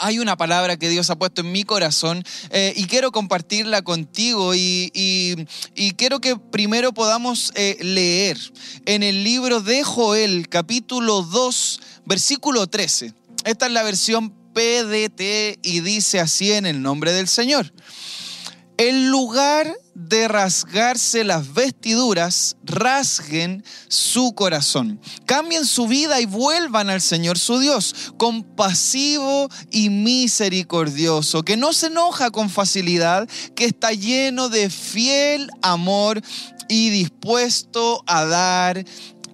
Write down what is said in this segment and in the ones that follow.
hay una palabra que Dios ha puesto en mi corazón eh, y quiero compartirla contigo y, quiero que primero podamos eh, leer en el libro de Joel capítulo 2 versículo 13. Esta es la versión PDT y dice así en el nombre del Señor. En lugar de rasgarse las vestiduras, rasguen su corazón. Cambien su vida y vuelvan al Señor su Dios, compasivo y misericordioso, que no se enoja con facilidad, que está lleno de fiel amor y dispuesto a dar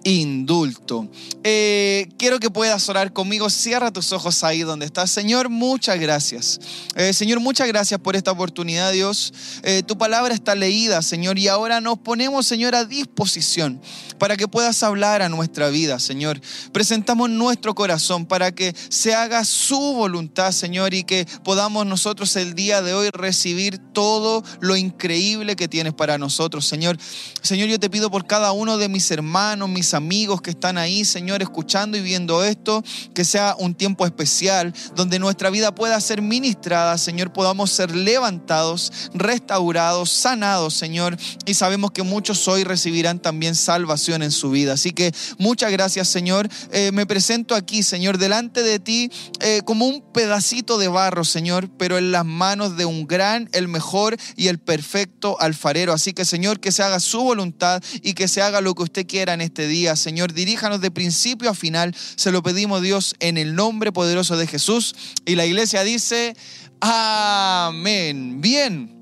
indulto. Eh, quiero que puedas orar conmigo. Cierra tus ojos ahí donde estás. Señor, muchas gracias. Eh, Señor, muchas gracias por esta oportunidad, Dios. Eh, tu palabra está leída, Señor, y ahora nos ponemos, Señor, a disposición para que puedas hablar a nuestra vida, Señor. Presentamos nuestro corazón para que se haga su voluntad, Señor, y que podamos nosotros el día de hoy recibir todo lo increíble que tienes para nosotros, Señor. Señor, yo te pido por cada uno de mis hermanos, mis amigos que están ahí, Señor, escuchando y viendo esto, que sea un tiempo especial donde nuestra vida pueda ser ministrada, Señor, podamos ser levantados, restaurados, sanados, Señor, y sabemos que muchos hoy recibirán también salvación en su vida. Así que muchas gracias, Señor. Eh, me presento aquí, Señor, delante de ti eh, como un pedacito de barro, Señor, pero en las manos de un gran, el mejor y el perfecto alfarero. Así que, Señor, que se haga su voluntad y que se haga lo que usted quiera en este día Señor, diríjanos de principio a final. Se lo pedimos, Dios, en el nombre poderoso de Jesús. Y la iglesia dice, amén. Bien.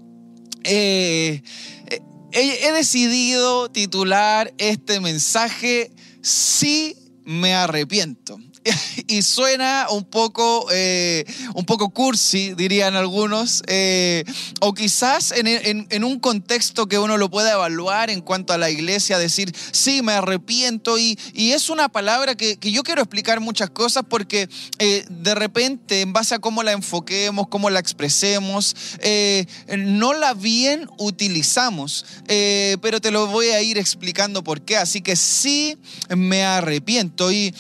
Eh, eh, he decidido titular este mensaje, sí me arrepiento. y suena un poco, eh, un poco cursi, dirían algunos, eh, o quizás en, un contexto que uno lo pueda evaluar en cuanto a la iglesia, decir, sí, me arrepiento, y, es una palabra que, yo quiero explicar muchas cosas porque eh, de repente, en base a cómo la enfoquemos, cómo la expresemos, no la bien utilizamos, pero te lo voy a ir explicando por qué, así que sí me arrepiento. Y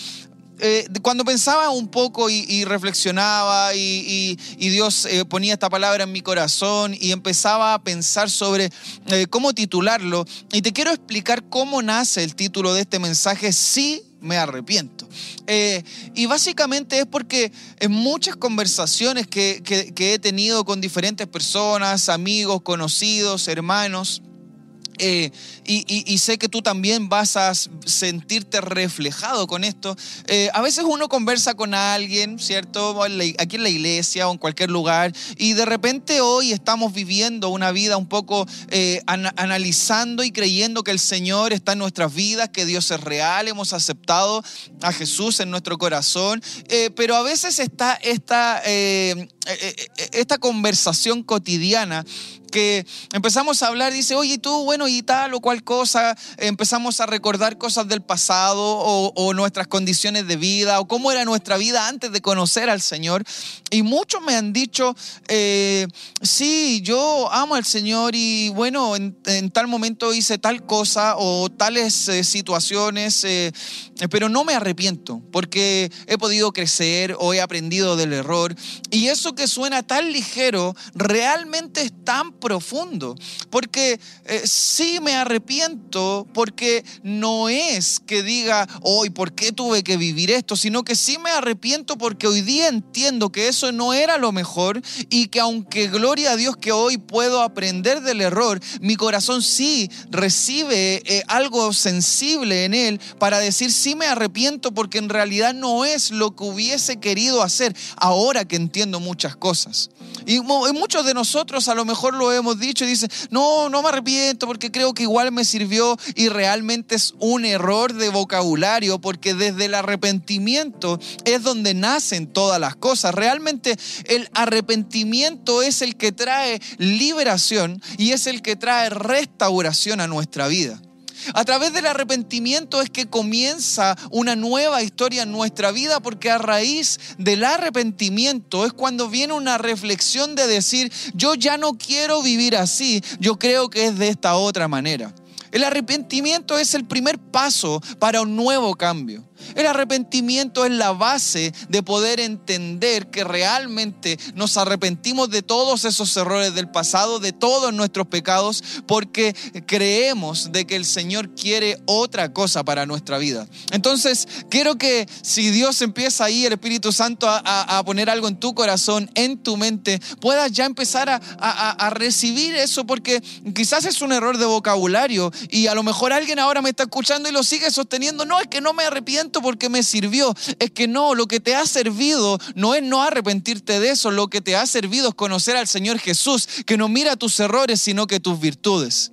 eh, cuando pensaba un poco y, reflexionaba y, Dios eh, ponía esta palabra en mi corazón y empezaba a pensar sobre eh, cómo titularlo, y te quiero explicar cómo nace el título de este mensaje, sí me arrepiento. y básicamente es porque en muchas conversaciones que he tenido con diferentes personas, amigos, conocidos, hermanos, eh, y, sé que tú también vas a sentirte reflejado con esto. Eh, a veces uno conversa con alguien, ¿cierto? Aquí en la iglesia o en cualquier lugar, y de repente hoy estamos viviendo una vida un poco eh, analizando y creyendo que el Señor está en nuestras vidas, que Dios es real, hemos aceptado a Jesús en nuestro corazón, pero a veces está esta, esta conversación cotidiana que empezamos a hablar, dice, oye, tú, bueno, y tal o cual cosa, empezamos a recordar cosas del pasado o, nuestras condiciones de vida o cómo era nuestra vida antes de conocer al Señor. Y muchos me han dicho, eh, sí, yo amo al Señor y bueno, en, tal momento hice tal cosa o tales eh, situaciones, eh, pero no me arrepiento porque he podido crecer o he aprendido del error. Y eso que suena tan ligero, realmente es tan profundo, porque eh, sí me arrepiento, porque no es que diga, hoy, ¿por qué tuve que vivir esto? Sino que sí me arrepiento porque hoy día entiendo que eso no era lo mejor y que aunque gloria a Dios que hoy puedo aprender del error, mi corazón sí recibe eh, algo sensible en él para decir, sí me arrepiento porque en realidad no es lo que hubiese querido hacer ahora que entiendo muchas cosas. Y muchos de nosotros a lo mejor lo hemos dicho y dicen, no, no me arrepiento porque creo que igual me sirvió y realmente es un error de vocabulario porque desde el arrepentimiento es donde nacen todas las cosas. Realmente el arrepentimiento es el que trae liberación y es el que trae restauración a nuestra vida. A través del arrepentimiento es que comienza una nueva historia en nuestra vida porque a raíz del arrepentimiento es cuando viene una reflexión de decir, yo ya no quiero vivir así, yo creo que es de esta otra manera. El arrepentimiento es el primer paso para un nuevo cambio. El arrepentimiento es la base de poder entender que realmente nos arrepentimos de todos esos errores del pasado, de todos nuestros pecados, porque creemos de que el Señor quiere otra cosa para nuestra vida. Entonces, quiero que si Dios empieza ahí, el Espíritu Santo, a, poner algo en tu corazón, en tu mente, puedas ya empezar a, a recibir eso, porque quizás es un error de vocabulario y a lo mejor alguien ahora me está escuchando y lo sigue sosteniendo. No, es que no me arrepiento porque me sirvió. Es que no, lo que te ha servido no es no arrepentirte de eso, lo que te ha servido es conocer al Señor Jesús, que no mira tus errores, sino que tus virtudes.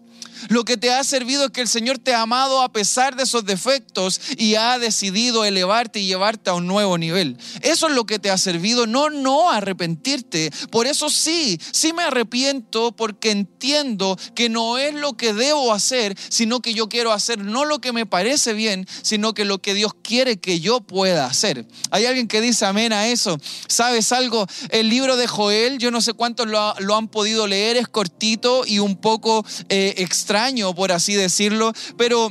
Lo que te ha servido es que el Señor te ha amado a pesar de esos defectos y ha decidido elevarte y llevarte a un nuevo nivel. Eso es lo que te ha servido, no no arrepentirte. Por eso sí, sí me arrepiento porque entiendo que no es lo que debo hacer, sino que yo quiero hacer no lo que me parece bien, sino que lo que Dios quiere que yo pueda hacer. Hay alguien que dice amén a eso. ¿Sabes algo? El libro de Joel, yo no sé cuántos lo, han podido leer, es cortito y un poco eh, extraño extraño, por así decirlo, pero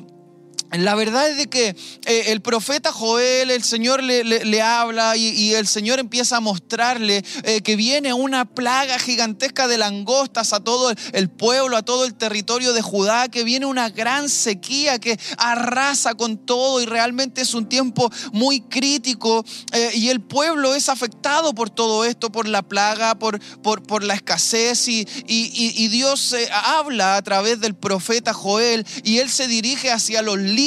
la verdad es de que eh, el profeta Joel, el Señor le, habla y, el Señor empieza a mostrarle eh, que viene una plaga gigantesca de langostas a todo el pueblo, a todo el territorio de Judá, que viene una gran sequía que arrasa con todo y realmente es un tiempo muy crítico eh, y el pueblo es afectado por todo esto, por la plaga, por, por, por la escasez y, y Dios habla a través del profeta Joel y él se dirige hacia los líderes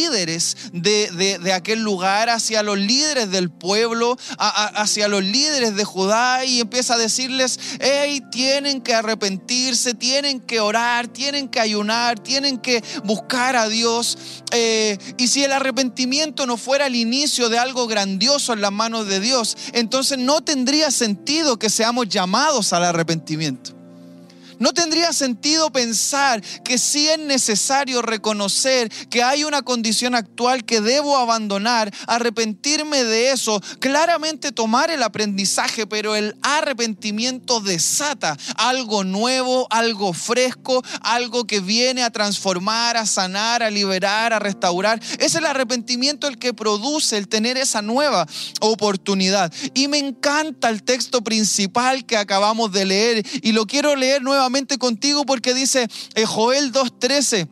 de, aquel lugar, hacia los líderes del pueblo, hacia los líderes de Judá y empieza a decirles, hey, tienen que arrepentirse, tienen que orar, tienen que ayunar, tienen que buscar a Dios. Eh, y si el arrepentimiento no fuera el inicio de algo grandioso en las manos de Dios, entonces no tendría sentido que seamos llamados al arrepentimiento. No tendría sentido pensar que sí es necesario reconocer que hay una condición actual que debo abandonar, arrepentirme de eso, claramente tomar el aprendizaje, pero el arrepentimiento desata algo nuevo, algo fresco, algo que viene a transformar, a sanar, a liberar, a restaurar. Es el arrepentimiento el que produce el tener esa nueva oportunidad. Y me encanta el texto principal que acabamos de leer y lo quiero leer nuevamente contigo porque dice eh, Joel 2.13.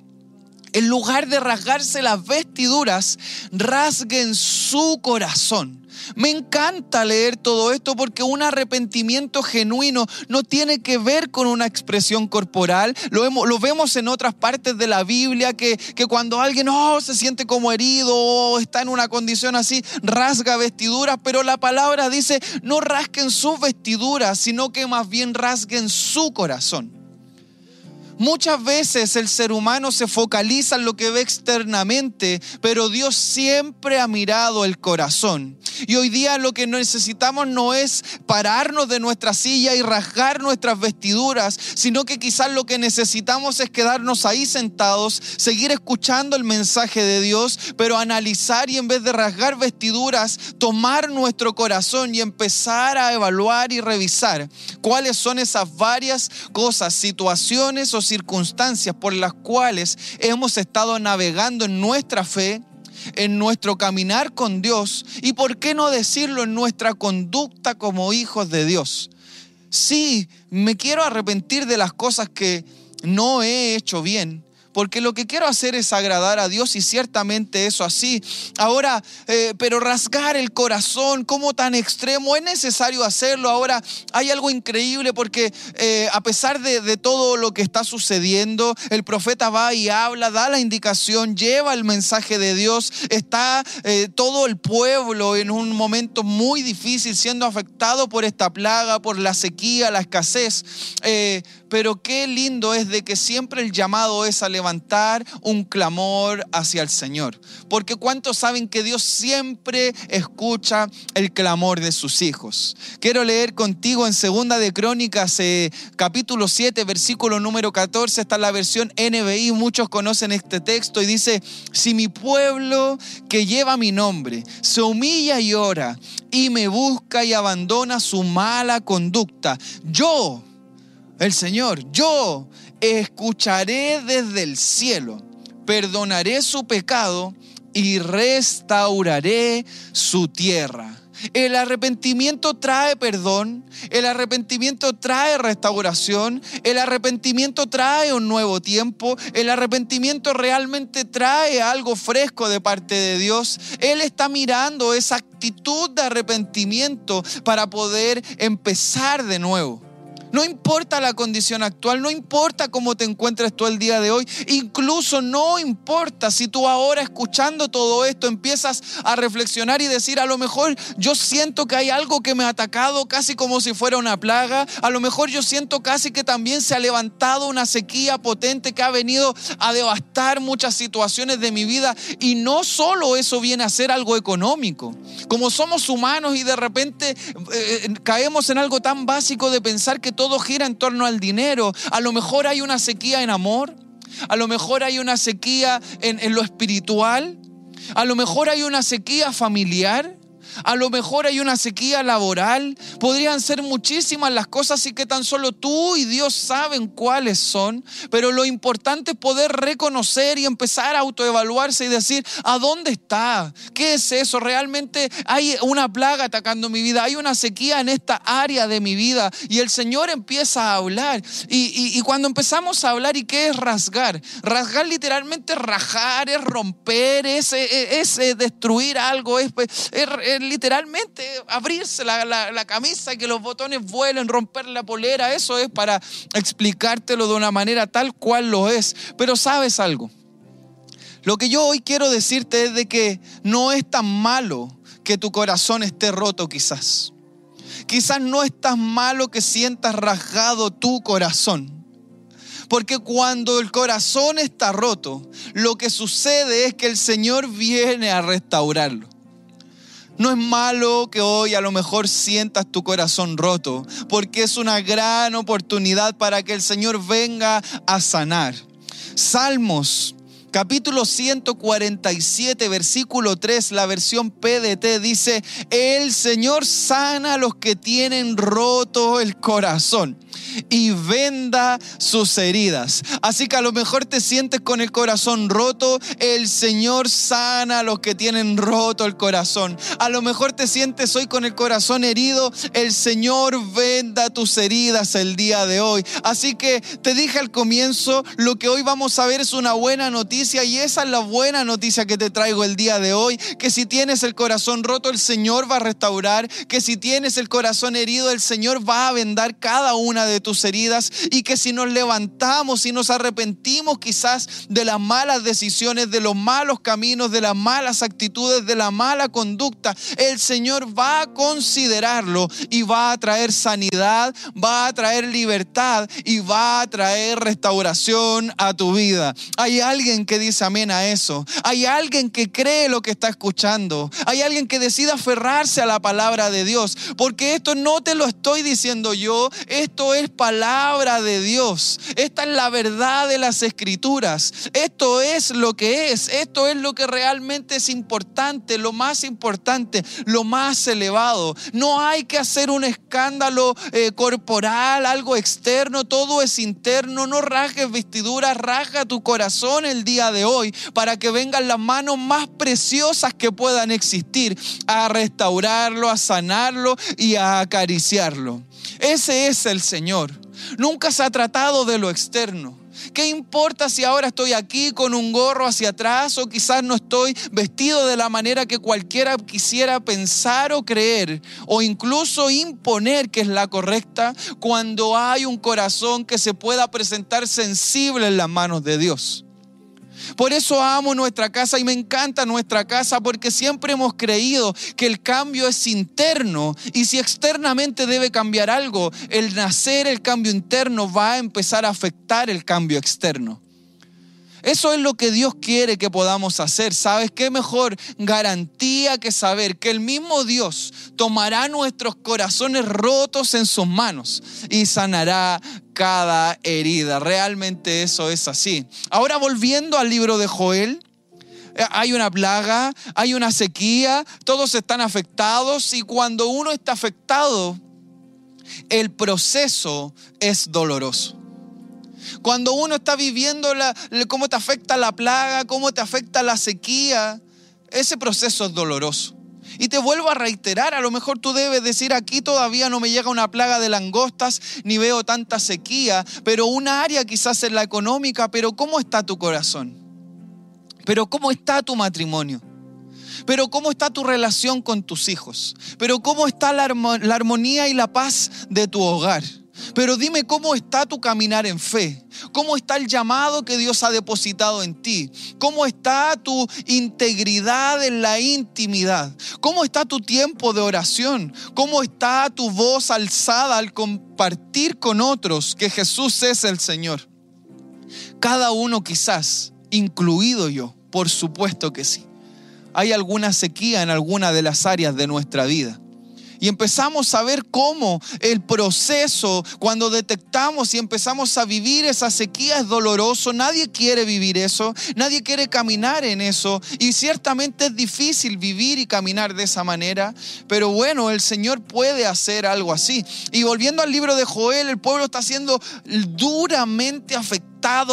En lugar de rasgarse las vestiduras, rasguen su corazón. Me encanta leer todo esto porque un arrepentimiento genuino no tiene que ver con una expresión corporal. Lo, lo vemos en otras partes de la Biblia que, que cuando alguien oh, se siente como herido o está en una condición así, rasga vestiduras, pero la palabra dice no rasguen sus vestiduras, sino que más bien rasguen su corazón. Muchas veces el ser humano se focaliza en lo que ve externamente, pero Dios siempre ha mirado el corazón. Y hoy día lo que necesitamos no es pararnos de nuestra silla y rasgar nuestras vestiduras, sino que quizás lo que necesitamos es quedarnos ahí sentados, seguir escuchando el mensaje de Dios, pero analizar y en vez de rasgar vestiduras, tomar nuestro corazón y empezar a evaluar y revisar cuáles son esas varias cosas, situaciones o circunstancias por las cuales hemos estado navegando en nuestra fe, en nuestro caminar con Dios y, por qué no decirlo, en nuestra conducta como hijos de Dios. Sí, me quiero arrepentir de las cosas que no he hecho bien, porque lo que quiero hacer es agradar a Dios y ciertamente eso así. Ahora, eh, pero rasgar el corazón, como tan extremo, es necesario hacerlo. Ahora, hay algo increíble porque eh, a pesar de, todo lo que está sucediendo, el profeta va y habla, da la indicación, lleva el mensaje de Dios, está eh, todo el pueblo en un momento muy difícil siendo afectado por esta plaga, por la sequía, la escasez. Pero qué lindo es de que siempre el llamado es a levantar un clamor hacia el Señor. Porque ¿cuántos saben que Dios siempre escucha el clamor de sus hijos? Quiero leer contigo en Segunda de Crónicas, eh, capítulo 7, versículo número 14, está la versión NBI, muchos conocen este texto y dice, si mi pueblo que lleva mi nombre se humilla y ora y me busca y abandona su mala conducta, yo, el Señor, yo escucharé desde el cielo, perdonaré su pecado y restauraré su tierra. El arrepentimiento trae perdón, el arrepentimiento trae restauración, el arrepentimiento trae un nuevo tiempo, el arrepentimiento realmente trae algo fresco de parte de Dios. Él está mirando esa actitud de arrepentimiento para poder empezar de nuevo. No importa la condición actual, no importa cómo te encuentres tú el día de hoy, incluso no importa si tú ahora escuchando todo esto empiezas a reflexionar y decir, a lo mejor yo siento que hay algo que me ha atacado casi como si fuera una plaga, a lo mejor yo siento casi que también se ha levantado una sequía potente que ha venido a devastar muchas situaciones de mi vida. Y no solo eso viene a ser algo económico, como somos humanos y de repente eh, eh, caemos en algo tan básico de pensar que todo gira en torno al dinero. A lo mejor hay una sequía en amor, a lo mejor hay una sequía en lo espiritual, a lo mejor hay una sequía familiar. A lo mejor hay una sequía laboral. Podrían ser muchísimas las cosas y que tan solo tú y Dios saben cuáles son. Pero lo importante es poder reconocer y empezar a autoevaluarse y decir, ¿a dónde está? ¿Qué es eso? Realmente hay una plaga atacando mi vida. Hay una sequía en esta área de mi vida. Y el Señor empieza a hablar. Y, cuando empezamos a hablar, ¿y qué es rasgar? Rasgar literalmente rajar, es romper, es, destruir algo, es, es literalmente abrirse la, camisa y que los botones vuelen, romper la polera. Eso es para explicártelo de una manera tal cual lo es. Pero sabes algo. Lo que yo hoy quiero decirte es de que no es tan malo que tu corazón esté roto quizás. Quizás no es tan malo que sientas rasgado tu corazón. Porque cuando el corazón está roto, lo que sucede es que el Señor viene a restaurarlo. No es malo que hoy a lo mejor sientas tu corazón roto, porque es una gran oportunidad para que el Señor venga a sanar. Salmos capítulo 147, versículo 3, la versión PDT dice, el Señor sana a los que tienen roto el corazón y venda sus heridas. Así que a lo mejor te sientes con el corazón roto, el Señor sana a los que tienen roto el corazón. A lo mejor te sientes hoy con el corazón herido, el Señor venda tus heridas el día de hoy. Así que te dije al comienzo, lo que hoy vamos a ver es una buena noticia y esa es la buena noticia que te traigo el día de hoy, que si tienes el corazón roto, el Señor va a restaurar, que si tienes el corazón herido, el Señor va a vendar cada una de tus heridas y que si nos levantamos y nos arrepentimos quizás de las malas decisiones, de los malos caminos, de las malas actitudes, de la mala conducta, el Señor va a considerarlo y va a traer sanidad, va a traer libertad y va a traer restauración a tu vida. Hay alguien que dice amén a eso. Hay alguien que cree lo que está escuchando. Hay alguien que decida aferrarse a la palabra de Dios. Porque esto no te lo estoy diciendo yo, esto es palabra de Dios. Esta es la verdad de las escrituras. Esto es lo que es. Esto es lo que realmente es importante, lo más importante, lo más elevado. No hay que hacer un escándalo eh, corporal, algo externo. Todo es interno. No rasgues vestiduras, rasga tu corazón el de hoy para que vengan las manos más preciosas que puedan existir a restaurarlo, a sanarlo y a acariciarlo. Ese es el Señor. Nunca se ha tratado de lo externo. ¿Qué importa si ahora estoy aquí con un gorro hacia atrás o quizás no estoy vestido de la manera que cualquiera quisiera pensar o creer o incluso imponer que es la correcta cuando hay un corazón que se pueda presentar sensible en las manos de Dios? Por eso amo nuestra casa y me encanta nuestra casa porque siempre hemos creído que el cambio es interno y si externamente debe cambiar algo, el nacer, el cambio interno va a empezar a afectar el cambio externo. Eso es lo que Dios quiere que podamos hacer. ¿Sabes qué mejor garantía que saber que el mismo Dios tomará nuestros corazones rotos en sus manos y sanará cada herida? Realmente eso es así. Ahora volviendo al libro de Joel. Eh, hay una plaga, hay una sequía, todos están afectados y cuando uno está afectado, el proceso es doloroso. Cuando uno está viviendo la, cómo te afecta la plaga, cómo te afecta la sequía, ese proceso es doloroso. Y te vuelvo a reiterar, a lo mejor tú debes decir, aquí todavía no me llega una plaga de langostas, ni veo tanta sequía, pero un área quizás es la económica, pero ¿cómo está tu corazón? Pero ¿cómo está tu matrimonio? Pero ¿cómo está tu relación con tus hijos? Pero ¿cómo está la, armonía y la paz de tu hogar? Pero dime cómo está tu caminar en fe, cómo está el llamado que Dios ha depositado en ti, cómo está tu integridad en la intimidad, cómo está tu tiempo de oración, cómo está tu voz alzada al compartir con otros que Jesús es el Señor. Cada uno quizás, incluido yo, por supuesto que sí. Hay alguna sequía en alguna de las áreas de nuestra vida y empezamos a ver cómo el proceso, cuando detectamos y empezamos a vivir esa sequía es doloroso. Nadie quiere vivir eso, nadie quiere caminar en eso. Y ciertamente es difícil vivir y caminar de esa manera, pero bueno, el Señor puede hacer algo así. Y volviendo al libro de Joel, el pueblo está siendo duramente afectado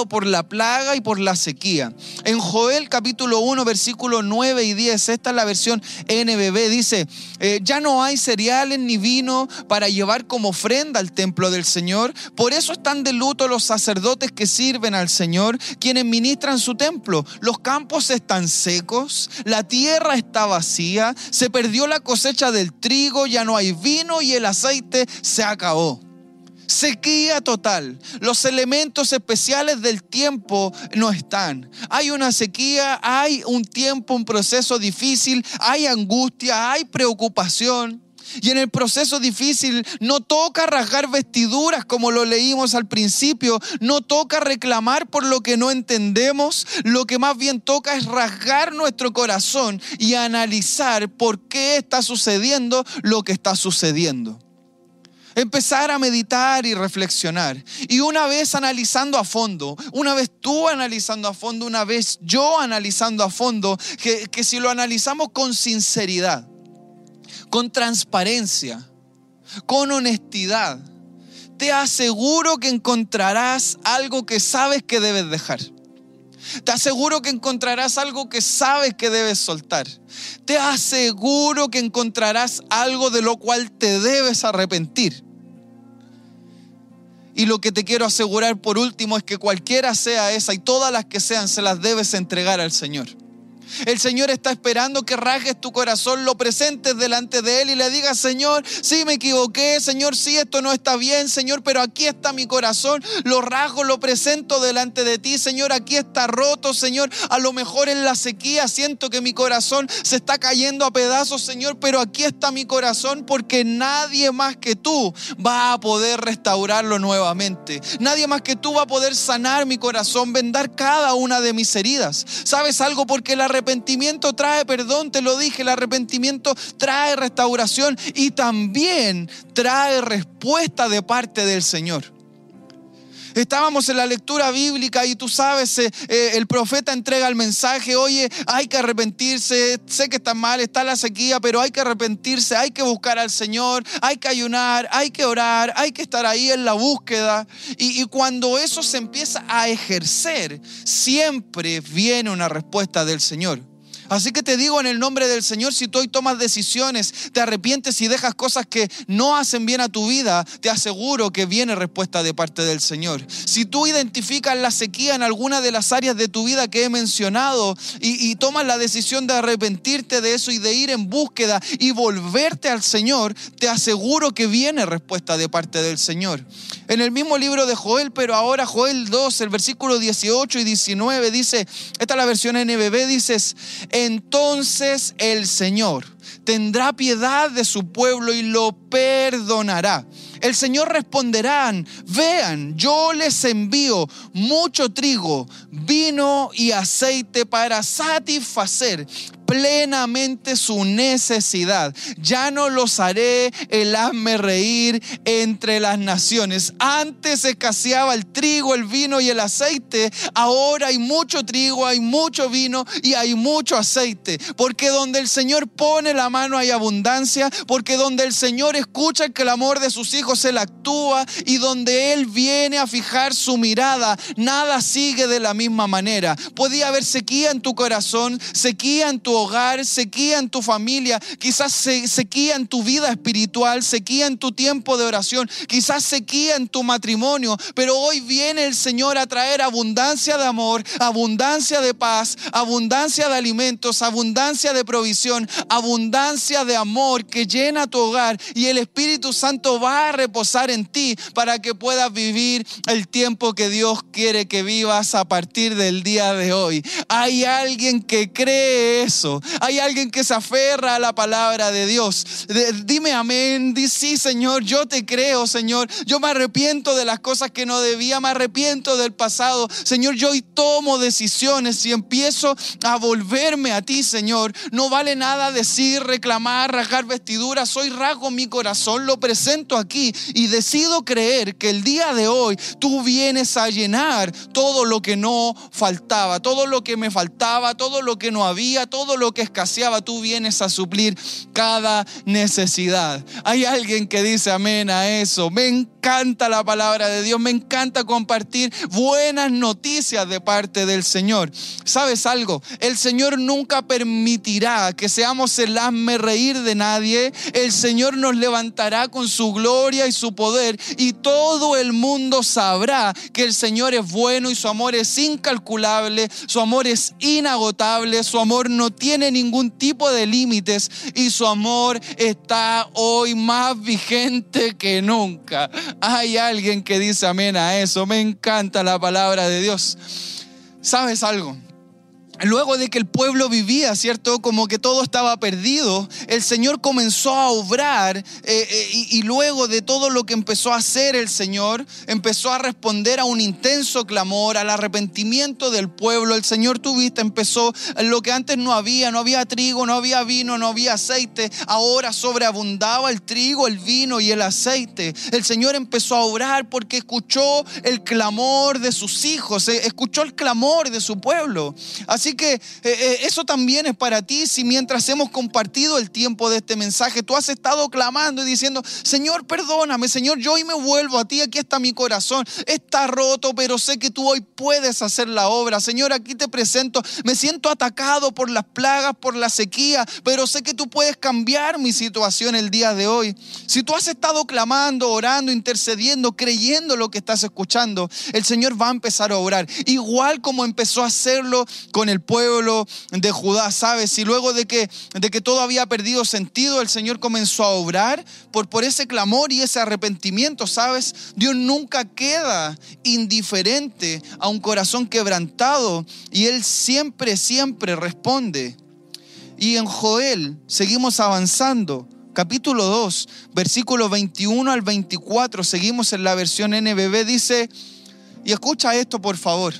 por la plaga y por la sequía. En Joel capítulo 1, versículo 9 y 10, esta es la versión NBB, dice, eh, ya no hay cereales ni vino para llevar como ofrenda al templo del Señor, por eso están de luto los sacerdotes que sirven al Señor, quienes ministran su templo. Los campos están secos, la tierra está vacía, se perdió la cosecha del trigo, ya no hay vino y el aceite se acabó. Sequía total. Los elementos especiales del tiempo no están. Hay una sequía, hay un tiempo, un proceso difícil, hay angustia, hay preocupación. Y en el proceso difícil no toca rasgar vestiduras como lo leímos al principio, no toca reclamar por lo que no entendemos, lo que más bien toca es rasgar nuestro corazón y analizar por qué está sucediendo lo que está sucediendo empezar a meditar y reflexionar. Y una vez analizando a fondo, una vez tú analizando a fondo, una vez yo analizando a fondo, que, que si lo analizamos con sinceridad, con transparencia, con honestidad, te aseguro que encontrarás algo que sabes que debes dejar. Te aseguro que encontrarás algo que sabes que debes soltar. Te aseguro que encontrarás algo de lo cual te debes arrepentir. Y lo que te quiero asegurar por último es que cualquiera sea esa y todas las que sean, se las debes entregar al Señor. El Señor está esperando que rasgues tu corazón, lo presentes delante de Él y le digas, Señor, sí me equivoqué, Señor, sí esto no está bien, Señor, pero aquí está mi corazón, lo rasgo, lo presento delante de ti, Señor, aquí está roto, Señor, a lo mejor en la sequía siento que mi corazón se está cayendo a pedazos, Señor, pero aquí está mi corazón porque nadie más que tú va a poder restaurarlo nuevamente. Nadie más que tú va a poder sanar mi corazón, vendar cada una de mis heridas. ¿Sabes algo? Porque la arrepentimiento trae perdón, te lo dije, el arrepentimiento trae restauración y también trae respuesta de parte del Señor. Estábamos en la lectura bíblica y tú sabes, eh, eh, el profeta entrega el mensaje, oye, hay que arrepentirse, sé que está mal, está la sequía, pero hay que arrepentirse, hay que buscar al Señor, hay que ayunar, hay que orar, hay que estar ahí en la búsqueda. y cuando eso se empieza a ejercer, siempre viene una respuesta del Señor. Así que te digo en el nombre del Señor, si tú hoy tomas decisiones, te arrepientes y dejas cosas que no hacen bien a tu vida, te aseguro que viene respuesta de parte del Señor. Si tú identificas la sequía en alguna de las áreas de tu vida que he mencionado y, tomas la decisión de arrepentirte de eso y de ir en búsqueda y volverte al Señor, te aseguro que viene respuesta de parte del Señor. En el mismo libro de Joel, pero ahora Joel 2, el versículo 18 y 19 dice, esta es la versión NBB, dices, entonces el Señor tendrá piedad de su pueblo y lo perdonará. El Señor responderá, vean, yo les envío mucho trigo, vino y aceite para satisfacer plenamente su necesidad. Ya no los haré el hazme reír entre las naciones. Antes escaseaba el trigo, el vino y el aceite. Ahora hay mucho trigo, hay mucho vino y hay mucho aceite. Porque donde el Señor pone la mano hay abundancia. Porque donde el Señor escucha el clamor de sus hijos, Él actúa. Y donde Él viene a fijar su mirada, nada sigue de la misma manera. Podía haber sequía en tu corazón, sequía en tu hogar, sequía en tu familia, quizás sequía en tu vida espiritual, sequía en tu tiempo de oración, quizás sequía en tu matrimonio, pero hoy viene el Señor a traer abundancia de amor, abundancia de paz, abundancia de alimentos, abundancia de provisión, abundancia de amor que llena tu hogar y el Espíritu Santo va a reposar en ti para que puedas vivir el tiempo que Dios quiere que vivas a partir del día de hoy. Hay alguien que cree eso, hay alguien que se aferra a la palabra de Dios. Dime amén, di Señor, yo te creo Señor, yo me arrepiento de las cosas que no debía, me arrepiento del pasado. Señor, yo tomo decisiones y empiezo a volverme a ti Señor. No vale nada decir, reclamar, rasgar vestiduras, soy rasgo mi corazón, lo presento aquí y decido creer que el día de hoy tú vienes a llenar todo lo que no faltaba, todo lo que me faltaba, todo lo que no había, todo lo que escaseaba, tú vienes a suplir cada necesidad. Hay alguien que dice amén a eso. Me encanta la palabra de Dios, me encanta compartir buenas noticias de parte del Señor. ¿Sabes algo? El Señor nunca permitirá que seamos el hazme reír de nadie. El Señor nos levantará con su gloria y su poder y todo el mundo sabrá que el Señor es bueno y su amor es incalculable, su amor es inagotable, su amor no tiene ningún tipo de límites y su amor está hoy más vigente que nunca. Hay alguien que dice amén a eso. Me encanta la palabra de Dios. ¿Sabes algo? Luego de que el pueblo vivía, ¿cierto? Como que todo estaba perdido, el Señor comenzó a obrar eh, eh, y, luego de todo lo que empezó a hacer el Señor, empezó a responder a un intenso clamor, al arrepentimiento del pueblo. El Señor tuviste, empezó lo que antes no había, no había trigo, no había vino, no había aceite. Ahora sobreabundaba el trigo, el vino y el aceite. El Señor empezó a obrar porque escuchó el clamor de sus hijos, eh, escuchó el clamor de su pueblo. Así Así que eh, eh, eso también es para ti si mientras hemos compartido el tiempo de este mensaje, tú has estado clamando y diciendo, Señor, perdóname, Señor, yo hoy me vuelvo a ti, aquí está mi corazón, está roto, pero sé que tú hoy puedes hacer la obra. Señor, aquí te presento, me siento atacado por las plagas, por la sequía, pero sé que tú puedes cambiar mi situación el día de hoy. Si tú has estado clamando, orando, intercediendo, creyendo lo que estás escuchando, el Señor va a empezar a obrar, igual como empezó a hacerlo con el pueblo de Judá, ¿sabes? Y luego de que, de que todo había perdido sentido, el Señor comenzó a obrar por, por ese clamor y ese arrepentimiento, ¿sabes? Dios nunca queda indiferente a un corazón quebrantado y Él siempre, siempre responde. Y en Joel seguimos avanzando. Capítulo 2, versículo 21 al 24, seguimos en la versión NBB, dice, y escucha esto por favor.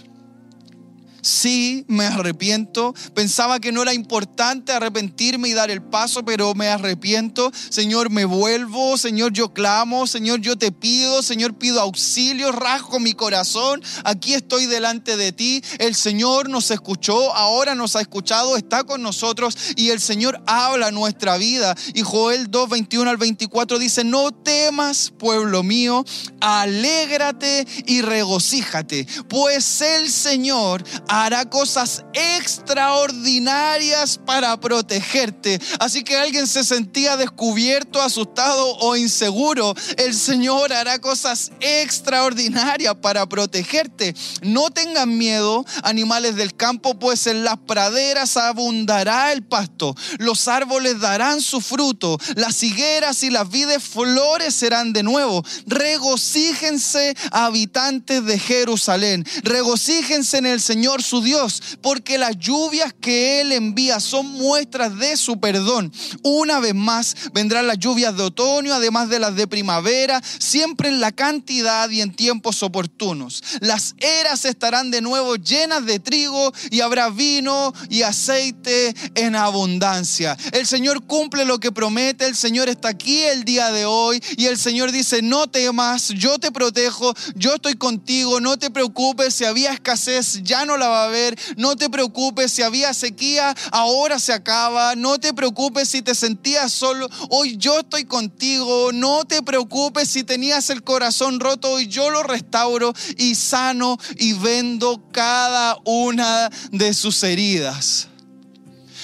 Sí, me arrepiento. Pensaba que no era importante arrepentirme y dar el paso, pero me arrepiento. Señor, me vuelvo. Señor, yo clamo. Señor, yo te pido. Señor, pido auxilio. Rasgo mi corazón. Aquí estoy delante de ti. El Señor nos escuchó. Ahora nos ha escuchado. Está con nosotros. Y el Señor habla nuestra vida. Y Joel 2, 21 al 24 dice, no temas, pueblo mío. Alégrate y regocíjate. Pues el Señor hará cosas extraordinarias para protegerte. Así que alguien se sentía descubierto, asustado o inseguro. El Señor hará cosas extraordinarias para protegerte. No tengan miedo, animales del campo, pues en las praderas abundará el pasto. Los árboles darán su fruto. Las higueras y las vides florecerán de nuevo. Regocíjense, habitantes de Jerusalén. Regocíjense en el Señor su Dios, porque las lluvias que Él envía son muestras de su perdón. Una vez más vendrán las lluvias de otoño, además de las de primavera, siempre en la cantidad y en tiempos oportunos. Las eras estarán de nuevo llenas de trigo y habrá vino y aceite en abundancia. El Señor cumple lo que promete, el Señor está aquí el día de hoy y el Señor dice, no temas, yo te protejo, yo estoy contigo, no te preocupes, si había escasez, ya no la a. No te preocupes si había sequía, ahora se acaba. No te preocupes si te sentías solo, hoy yo estoy contigo. No te preocupes si tenías el corazón roto, hoy yo lo restauro y sano y vendo cada una de sus heridas.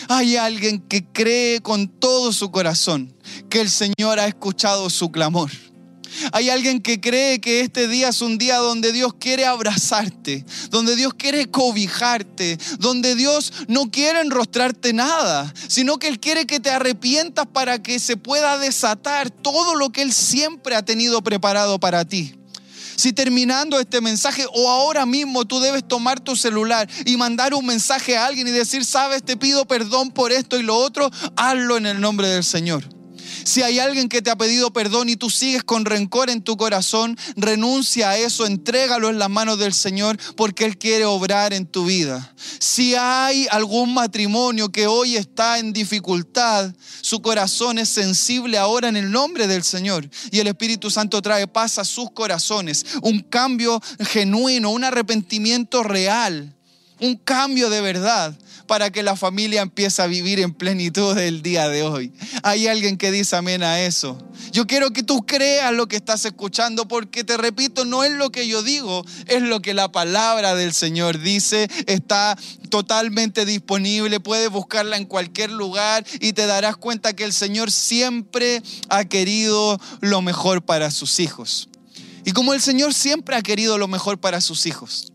Hay alguien que cree con todo su corazón que el Señor ha escuchado su clamor. Hay alguien que cree que este día es un día donde Dios quiere abrazarte, donde Dios quiere cobijarte, donde Dios no quiere enrostrarte nada, sino que Él quiere que te arrepientas para que se pueda desatar todo lo que Él siempre ha tenido preparado para ti. Si terminando este mensaje o ahora mismo tú debes tomar tu celular y mandar un mensaje a alguien y decir, sabes, te pido perdón por esto y lo otro, hazlo en el nombre del Señor. Si hay alguien que te ha pedido perdón y tú sigues con rencor en tu corazón, renuncia a eso, entrégalo en las manos del Señor porque Él quiere obrar en tu vida. Si hay algún matrimonio que hoy está en dificultad, su corazón es sensible ahora en el nombre del Señor y el Espíritu Santo trae paz a sus corazones, un cambio genuino, un arrepentimiento real, un cambio de verdad para que la familia empiece a vivir en plenitud el día de hoy. Hay alguien que dice amén a eso. Yo quiero que tú creas lo que estás escuchando porque te repito, no es lo que yo digo, es lo que la palabra del Señor dice. Está totalmente disponible, puedes buscarla en cualquier lugar y te darás cuenta que el Señor siempre ha querido lo mejor para sus hijos. Y como el Señor siempre ha querido lo mejor para sus hijos,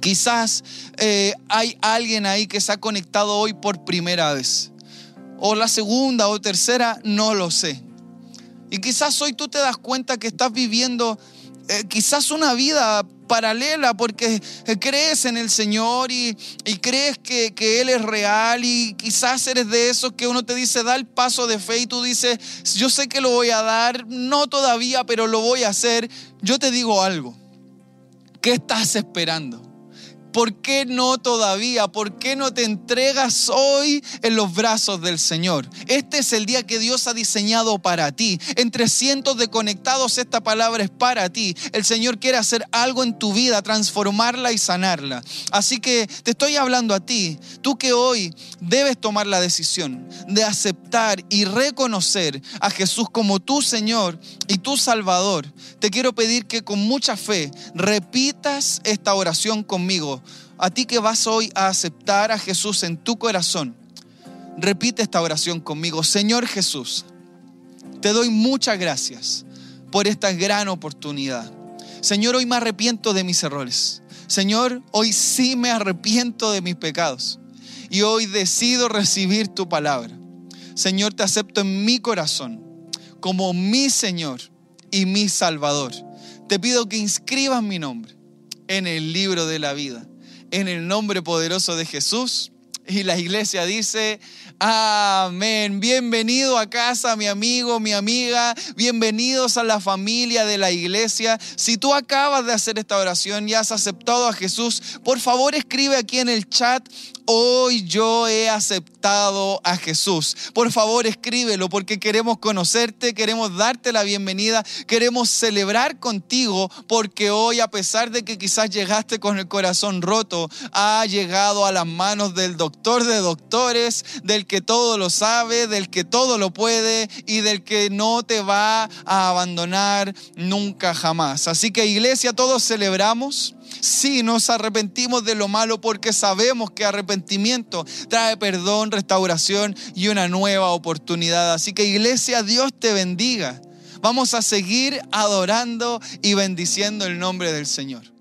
Quizás eh, hay alguien ahí que se ha conectado hoy por primera vez. O la segunda o tercera, no lo sé. Y quizás hoy tú te das cuenta que estás viviendo eh, quizás una vida paralela porque eh, crees en el Señor y, crees que, que, Él es real y quizás eres de esos que uno te dice, da el paso de fe y tú dices, yo sé que lo voy a dar, no todavía, pero lo voy a hacer. Yo te digo algo, ¿qué estás esperando? ¿Por qué no todavía? ¿Por qué no te entregas hoy en los brazos del Señor? Este es el día que Dios ha diseñado para ti. Entre cientos de conectados esta palabra es para ti. El Señor quiere hacer algo en tu vida, transformarla y sanarla. Así que te estoy hablando a ti, tú que hoy debes tomar la decisión de aceptar y reconocer a Jesús como tu Señor y tu Salvador. Te quiero pedir que con mucha fe repitas esta oración conmigo a ti que vas hoy a aceptar a Jesús en tu corazón, repite esta oración conmigo. Señor Jesús, te doy muchas gracias por esta gran oportunidad. Señor, hoy me arrepiento de mis errores. Señor, hoy sí me arrepiento de mis pecados. Y hoy decido recibir tu palabra. Señor, te acepto en mi corazón como mi Señor y mi Salvador. Te pido que inscribas mi nombre en el libro de la vida en el nombre poderoso de Jesús. Y la iglesia dice, amén. Bienvenido a casa, mi amigo, mi amiga. Bienvenidos a la familia de la iglesia. Si tú acabas de hacer esta oración y has aceptado a Jesús, por favor escribe aquí en el chat hoy yo he aceptado a Jesús. Por favor, escríbelo porque queremos conocerte, queremos darte la bienvenida, queremos celebrar contigo porque hoy, a pesar de que quizás llegaste con el corazón roto, ha llegado a las manos del doctor de doctores, que todo lo sabe, del que todo lo puede y del que no te va a abandonar nunca jamás. Así que iglesia, todos celebramos Sí, nos arrepentimos de lo malo porque sabemos que arrepentimiento trae perdón, restauración y una nueva oportunidad. Así que iglesia, Dios te bendiga. Vamos a seguir adorando y bendiciendo el nombre del Señor.